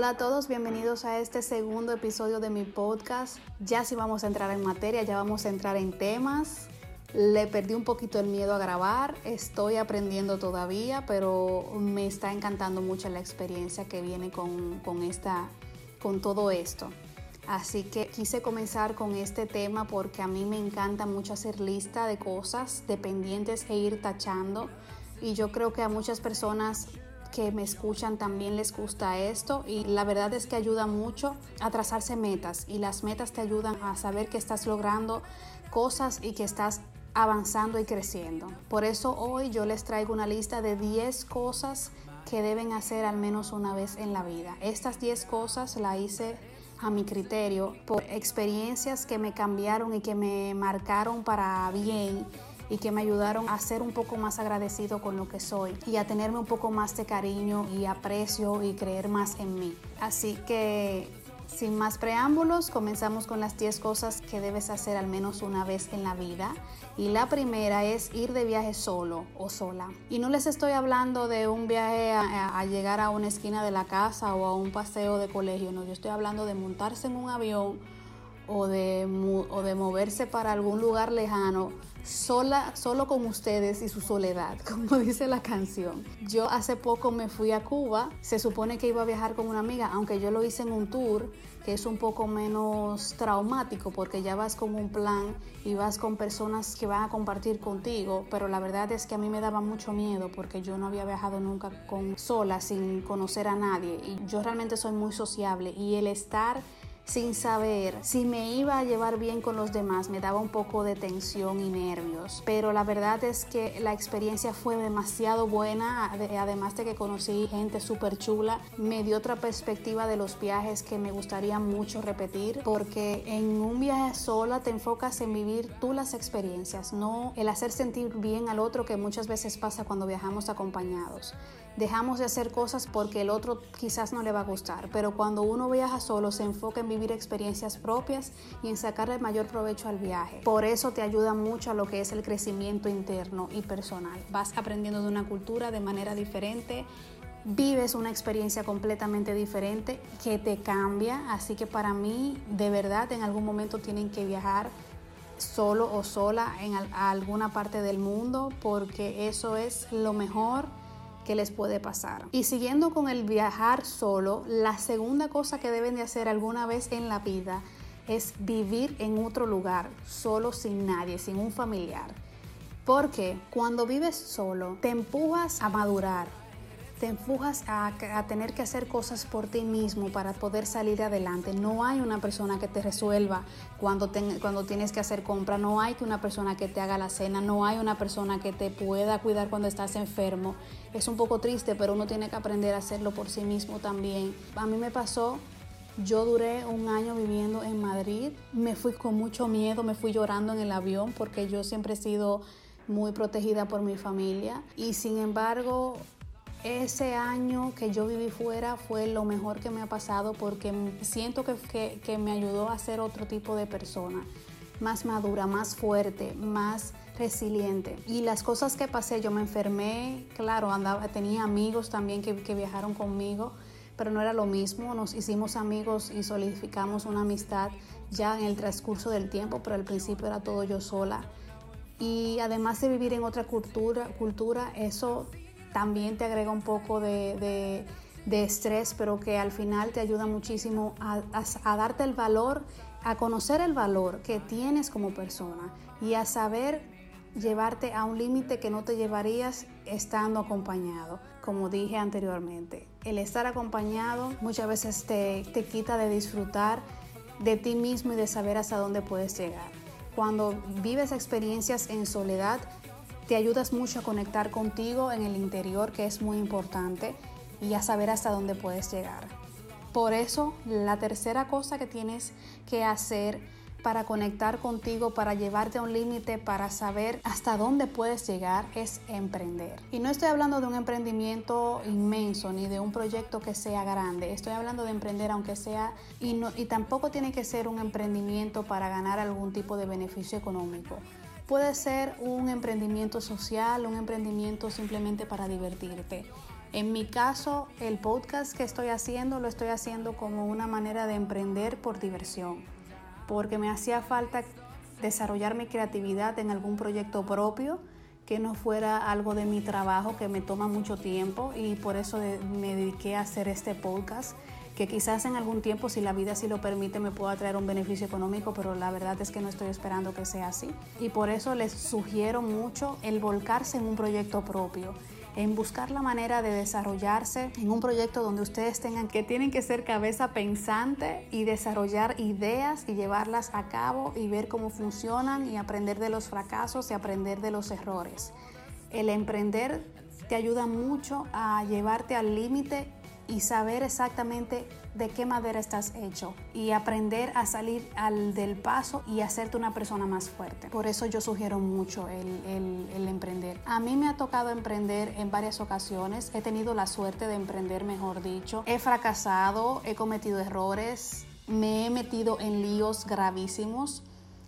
Hola a todos, bienvenidos a este segundo episodio de mi podcast. Ya sí vamos a entrar en materia, ya vamos a entrar en temas. Le perdí un poquito el miedo a grabar, estoy aprendiendo todavía, pero me está encantando mucho la experiencia que viene con, con, esta, con todo esto. Así que quise comenzar con este tema porque a mí me encanta mucho hacer lista de cosas, dependientes e ir tachando. Y yo creo que a muchas personas que me escuchan también les gusta esto y la verdad es que ayuda mucho a trazarse metas y las metas te ayudan a saber que estás logrando cosas y que estás avanzando y creciendo. Por eso hoy yo les traigo una lista de 10 cosas que deben hacer al menos una vez en la vida. Estas 10 cosas la hice a mi criterio por experiencias que me cambiaron y que me marcaron para bien y que me ayudaron a ser un poco más agradecido con lo que soy y a tenerme un poco más de cariño y aprecio y creer más en mí. Así que sin más preámbulos, comenzamos con las 10 cosas que debes hacer al menos una vez en la vida. Y la primera es ir de viaje solo o sola. Y no les estoy hablando de un viaje a, llegar a una esquina de la casa o a un paseo de colegio, no, yo estoy hablando de montarse en un avión o de, o de moverse para algún lugar lejano sola, solo con ustedes y su soledad, como dice la canción. Yo hace poco me fui a Cuba, se supone que iba a viajar con una amiga, aunque yo lo hice en un tour que es un poco menos traumático porque ya vas con un plan y vas con personas que van a compartir contigo, pero la verdad es que a mí me daba mucho miedo porque yo no había viajado nunca con sola sin conocer a nadie y yo realmente soy muy sociable y el estar sin saber si me iba a llevar bien con los demás, me daba un poco de tensión y nervios. Pero la verdad es que la experiencia fue demasiado buena, además de que conocí gente súper chula, me dio otra perspectiva de los viajes que me gustaría mucho repetir, porque en un viaje sola te enfocas en vivir tú las experiencias, no el hacer sentir bien al otro que muchas veces pasa cuando viajamos acompañados dejamos de hacer cosas porque el otro quizás no le va a gustar, pero cuando uno viaja solo se enfoca en vivir experiencias propias y en sacarle el mayor provecho al viaje. Por eso te ayuda mucho a lo que es el crecimiento interno y personal. Vas aprendiendo de una cultura de manera diferente, vives una experiencia completamente diferente que te cambia, así que para mí de verdad en algún momento tienen que viajar solo o sola en alguna parte del mundo porque eso es lo mejor que les puede pasar. Y siguiendo con el viajar solo, la segunda cosa que deben de hacer alguna vez en la vida es vivir en otro lugar, solo sin nadie, sin un familiar. Porque cuando vives solo, te empujas a madurar, te empujas a, tener que hacer cosas por ti mismo para poder salir adelante. No hay una persona que te resuelva cuando, cuando tienes que hacer compra, no hay una persona que te haga la cena, no hay una persona que te pueda cuidar cuando estás enfermo. Es un poco triste, pero uno tiene que aprender a hacerlo por sí mismo también. A mí me pasó yo duré un año viviendo en Madrid, me fui con mucho miedo, me fui llorando en el avión porque yo siempre he sido muy protegida por mi familia y sin embargo ese año que yo viví fuera fue lo mejor que me ha pasado porque siento que, me ayudó a ser otro tipo de persona, más madura, más fuerte, más resiliente. Y las cosas que pasé, yo me enfermé, claro, andaba, tenía amigos también que, que viajaron conmigo, pero no era lo mismo. Nos hicimos amigos y solidificamos una amistad ya en el transcurso del tiempo, pero al principio era todo yo sola. Y además de vivir en otra cultura, cultura eso también te agrega un poco de, estrés, pero que al final te ayuda muchísimo a, darte el valor, a conocer el valor que tienes como persona y a saber llevarte a un límite que no te llevarías estando acompañado, como dije anteriormente. El estar acompañado muchas veces te, te quita de disfrutar de ti mismo y de saber hasta dónde puedes llegar. Cuando vives experiencias en soledad, te ayudas mucho a conectar contigo en el interior, que es muy importante, y a saber hasta dónde puedes llegar. Por eso, la tercera cosa que tienes que hacer para conectar contigo, para llevarte a un límite, para saber hasta dónde puedes llegar, es emprender. Y no estoy hablando de un emprendimiento inmenso ni de un proyecto que sea grande. Estoy hablando de emprender aunque sea y, y tampoco tiene que ser un emprendimiento para ganar algún tipo de beneficio económico. Puede ser un emprendimiento social, un emprendimiento simplemente para divertirte. En mi caso, el podcast que estoy haciendo lo estoy haciendo como una manera de emprender por diversión, porque me hacía falta desarrollar mi creatividad en algún proyecto propio que no fuera algo de mi trabajo que me toma mucho tiempo y por eso me dediqué a hacer este podcast que quizás en algún tiempo, si la vida así lo permite, me pueda traer un beneficio económico, pero la verdad es que no estoy esperando que sea así. Y por eso les sugiero mucho el volcarse en un proyecto propio en buscar la manera de desarrollarse en un proyecto donde ustedes tengan que tienen que ser cabeza pensante y desarrollar ideas y llevarlas a cabo y ver cómo funcionan y aprender de los fracasos y aprender de los errores. El emprender te ayuda mucho a llevarte al límite y saber exactamente de qué madera estás hecho y aprender a salir al del paso y hacerte una persona más fuerte. Por eso yo sugiero mucho el, el, emprender. A mí me ha tocado emprender en varias ocasiones, he tenido la suerte de emprender, mejor dicho. He fracasado, he cometido errores, me he metido en líos gravísimos.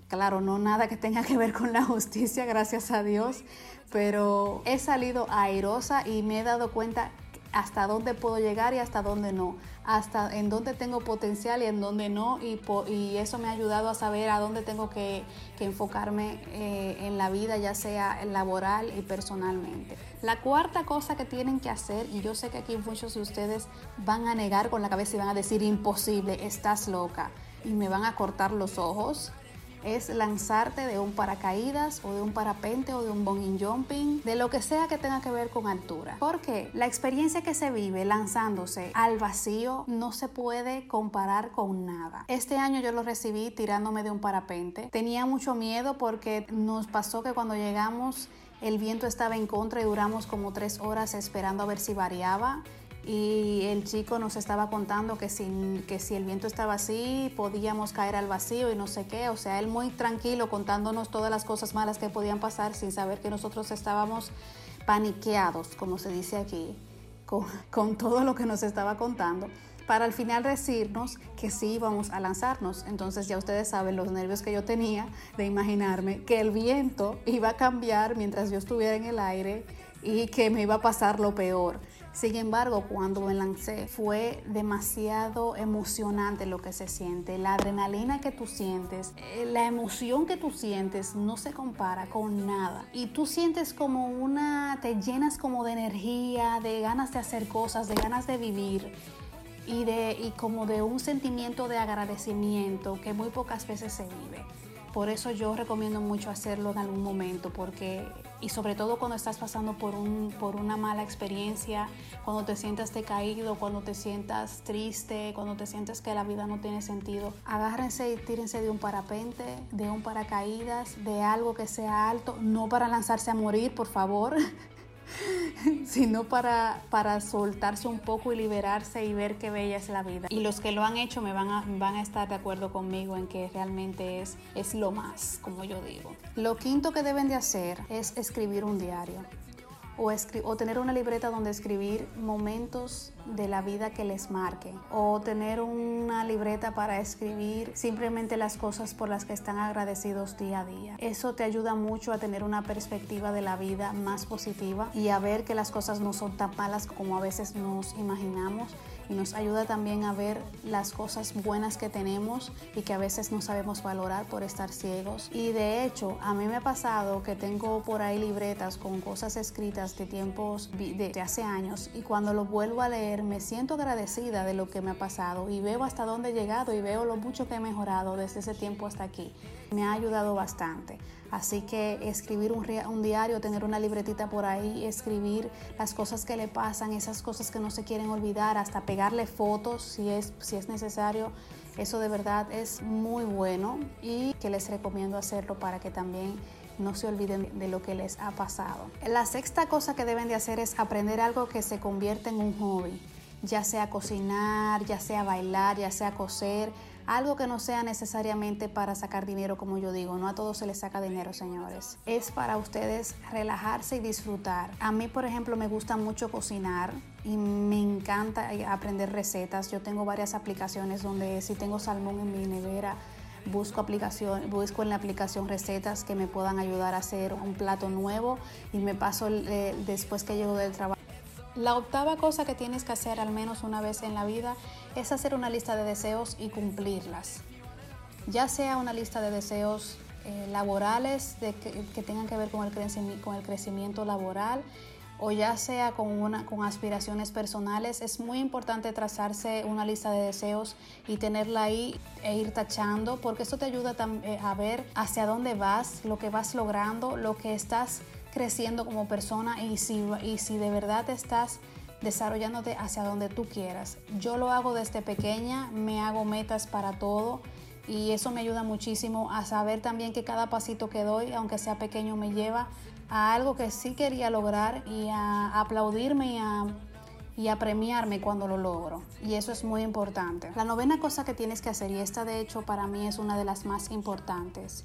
Claro, no nada que tenga que ver con la justicia, gracias a Dios, pero he salido airosa y me he dado cuenta hasta dónde puedo llegar y hasta dónde no, hasta en dónde tengo potencial y en dónde no, y, y eso me ha ayudado a saber a dónde tengo que, enfocarme eh, en la vida, ya sea laboral y personalmente. La cuarta cosa que tienen que hacer, y yo sé que aquí muchos de ustedes van a negar con la cabeza y van a decir imposible, estás loca, y me van a cortar los ojos, es lanzarte de un paracaídas o de un parapente o de un bungee jumping, de lo que sea que tenga que ver con altura. Porque la experiencia que se vive lanzándose al vacío no se puede comparar con nada. Este año yo lo recibí tirándome de un parapente. Tenía mucho miedo porque nos pasó que cuando llegamos el viento estaba en contra y duramos como tres horas esperando a ver si variaba y el chico nos estaba contando que si, el viento estaba así podíamos caer al vacío y no sé qué, o sea, él muy tranquilo contándonos todas las cosas malas que podían pasar sin saber que nosotros estábamos paniqueados, como se dice aquí, con, con todo lo que nos estaba contando para al final decirnos que sí íbamos a lanzarnos. Entonces ya ustedes saben los nervios que yo tenía de imaginarme que el viento iba a cambiar mientras yo estuviera en el aire y que me iba a pasar lo peor. Sin embargo, cuando me lancé fue demasiado emocionante lo que se siente. La adrenalina que tú sientes, eh, la emoción que tú sientes no se compara con nada. Y tú sientes como una, te llenas como de energía, de ganas de hacer cosas, de ganas de vivir y, de, y como de un sentimiento de agradecimiento que muy pocas veces se vive. Por eso yo recomiendo mucho hacerlo en algún momento, porque y sobre todo cuando estás pasando por, un, por una mala experiencia, cuando te sientas decaído, cuando te sientas triste, cuando te sientes que la vida no tiene sentido, agárrense y tírense de un parapente, de un paracaídas, de algo que sea alto, no para lanzarse a morir, por favor, sino para, para soltarse un poco y liberarse y ver qué bella es la vida. Y los que lo han hecho me van a, van a estar de acuerdo conmigo en que realmente es, es lo más, como yo digo. Lo quinto que deben de hacer es escribir un diario o, tener una libreta donde escribir momentos de la vida que les marquen o tener una libreta para escribir simplemente las cosas por las que están agradecidos día a día. Eso te ayuda mucho a tener una perspectiva de la vida más positiva y a ver que las cosas no son tan malas como a veces nos imaginamos y nos ayuda también a ver las cosas buenas que tenemos y que a veces no sabemos valorar por estar ciegos. Y de hecho, a mí me ha pasado que tengo por ahí libretas con cosas escritas de tiempos de hace años y cuando lo vuelvo a leer me siento agradecida de lo que me ha pasado y veo hasta dónde he llegado y veo lo mucho que he mejorado desde ese tiempo hasta aquí. Me ha ayudado bastante. Así que escribir un, un, diario, tener una libretita por ahí, escribir las cosas que le pasan, esas cosas que no se quieren olvidar, hasta pegarle fotos si es, si es necesario. Eso de verdad es muy bueno y que les recomiendo hacerlo para que también no se olviden de lo que les ha pasado. La sexta cosa que deben de hacer es aprender algo que se convierta en un hobby, ya sea cocinar, ya sea bailar, ya sea coser algo que no sea necesariamente para sacar dinero, como yo digo, no a todos se les saca dinero, señores. Es para ustedes relajarse y disfrutar. A mí, por ejemplo, me gusta mucho cocinar y me encanta aprender recetas. Yo tengo varias aplicaciones donde si tengo salmón en mi nevera, busco aplicación, busco en la aplicación recetas que me puedan ayudar a hacer un plato nuevo y me paso eh, después que llego del trabajo La octava cosa que tienes que hacer al menos una vez en la vida es hacer una lista de deseos y cumplirlas. Ya sea una lista de deseos eh, laborales que, tengan que ver con el, crecimiento, laboral o ya sea con, aspiraciones personales, es muy importante trazarse una lista de deseos y tenerla ahí e ir tachando, porque eso te ayuda eh, a ver hacia dónde vas, lo que vas logrando, lo que estás creciendo como persona y si, y si de verdad estás desarrollándote hacia donde tú quieras. Yo lo hago desde pequeña, me hago metas para todo y eso me ayuda muchísimo a saber también que cada pasito que doy, aunque sea pequeño, me lleva a algo que sí quería lograr y a aplaudirme y a, y a premiarme cuando lo logro. Y eso es muy importante. La novena cosa que tienes que hacer, y esta de hecho para mí es una de las más importantes,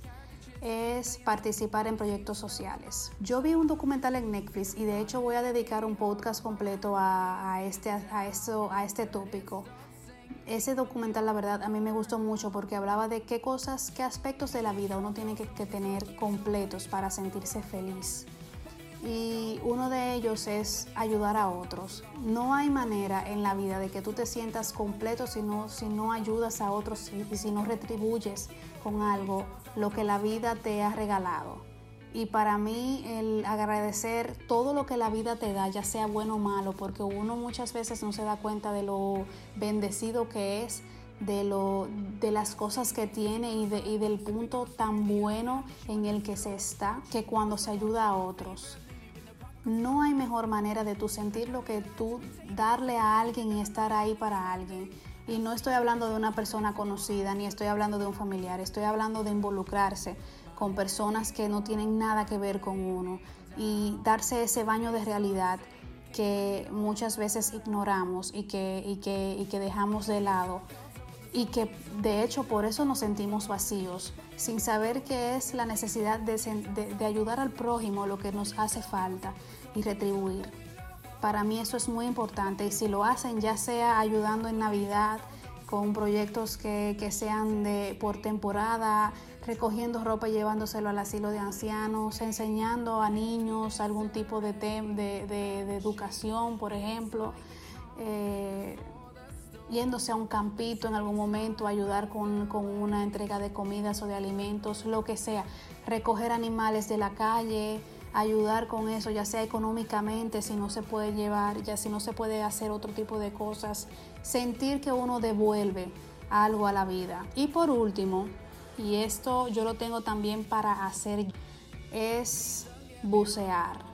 es participar en proyectos sociales. Yo vi un documental en Netflix y de hecho voy a dedicar un podcast completo a, este, a, eso, a este tópico. Ese documental, la verdad, a mí me gustó mucho porque hablaba de qué cosas, qué aspectos de la vida uno tiene que tener completos para sentirse feliz. Y uno de ellos es ayudar a otros. No hay manera en la vida de que tú te sientas completo si no, si no ayudas a otros y si no retribuyes con algo lo que la vida te ha regalado. Y para mí el agradecer todo lo que la vida te da, ya sea bueno o malo, porque uno muchas veces no se da cuenta de lo bendecido que es, de, lo, de las cosas que tiene y, y del punto tan bueno en el que se está, que cuando se ayuda a otros. No hay mejor manera de tú sentirlo que tú darle a alguien y estar ahí para alguien. Y no estoy hablando de una persona conocida, ni estoy hablando de un familiar, estoy hablando de involucrarse con personas que no tienen nada que ver con uno y darse ese baño de realidad que muchas veces ignoramos y que, y que, y que dejamos de lado y que de hecho por eso nos sentimos vacíos, sin saber qué es la necesidad de, de, de ayudar al prójimo, lo que nos hace falta y retribuir. Para mí eso es muy importante y si lo hacen ya sea ayudando en Navidad con proyectos que, sean de, por temporada, recogiendo ropa y llevándoselo al asilo de ancianos, enseñando a niños algún tipo de, de, educación, por ejemplo, eh, yéndose a un campito en algún momento, ayudar con, con una entrega de comidas o de alimentos, lo que sea, recoger animales de la calle, ayudar con eso, ya sea económicamente, si no se puede llevar, ya si no se puede hacer otro tipo de cosas, sentir que uno devuelve algo a la vida. Y por último, y esto yo lo tengo también para hacer, es bucear.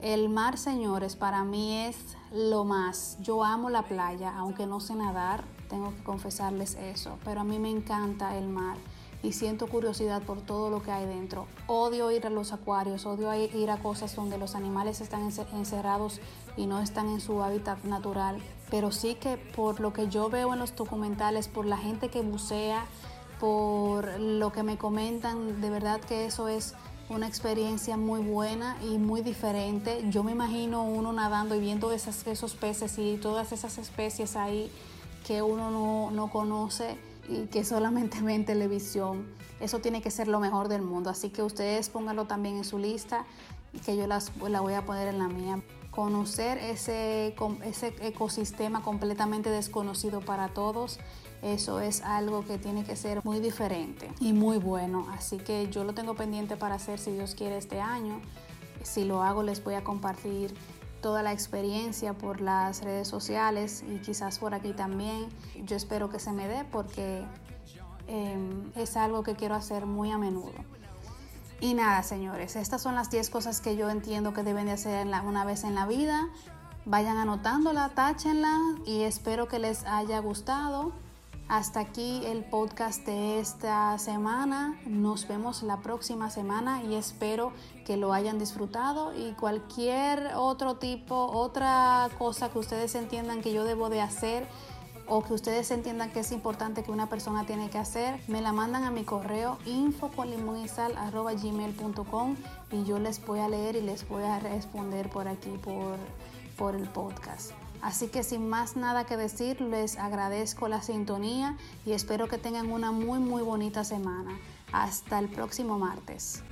El mar, señores, para mí es lo más. Yo amo la playa, aunque no sé nadar, tengo que confesarles eso, pero a mí me encanta el mar y siento curiosidad por todo lo que hay dentro. Odio ir a los acuarios, odio ir a cosas donde los animales están encerrados y no están en su hábitat natural, pero sí que por lo que yo veo en los documentales, por la gente que bucea, por lo que me comentan, de verdad que eso es una experiencia muy buena y muy diferente. Yo me imagino uno nadando y viendo esos peces y todas esas especies ahí que uno no, no conoce y que solamente ve en televisión. Eso tiene que ser lo mejor del mundo. Así que ustedes pónganlo también en su lista y que yo las, la voy a poner en la mía. Conocer ese, ese ecosistema completamente desconocido para todos, eso es algo que tiene que ser muy diferente y muy bueno. Así que yo lo tengo pendiente para hacer si Dios quiere este año. Si lo hago les voy a compartir toda la experiencia por las redes sociales y quizás por aquí también. Yo espero que se me dé porque em, es algo que quiero hacer muy a menudo. Y nada, señores, estas son las 10 cosas que yo entiendo que deben de hacer una vez en la vida. Vayan anotándola, táchenla y espero que les haya gustado. Hasta aquí el podcast de esta semana. Nos vemos la próxima semana y espero que lo hayan disfrutado y cualquier otro tipo, otra cosa que ustedes entiendan que yo debo de hacer o que ustedes entiendan que es importante que una persona tiene que hacer, me la mandan a mi correo info y yo les voy a leer y les voy a responder por aquí por, por el podcast. Así que sin más nada que decir, les agradezco la sintonía y espero que tengan una muy muy bonita semana. Hasta el próximo martes.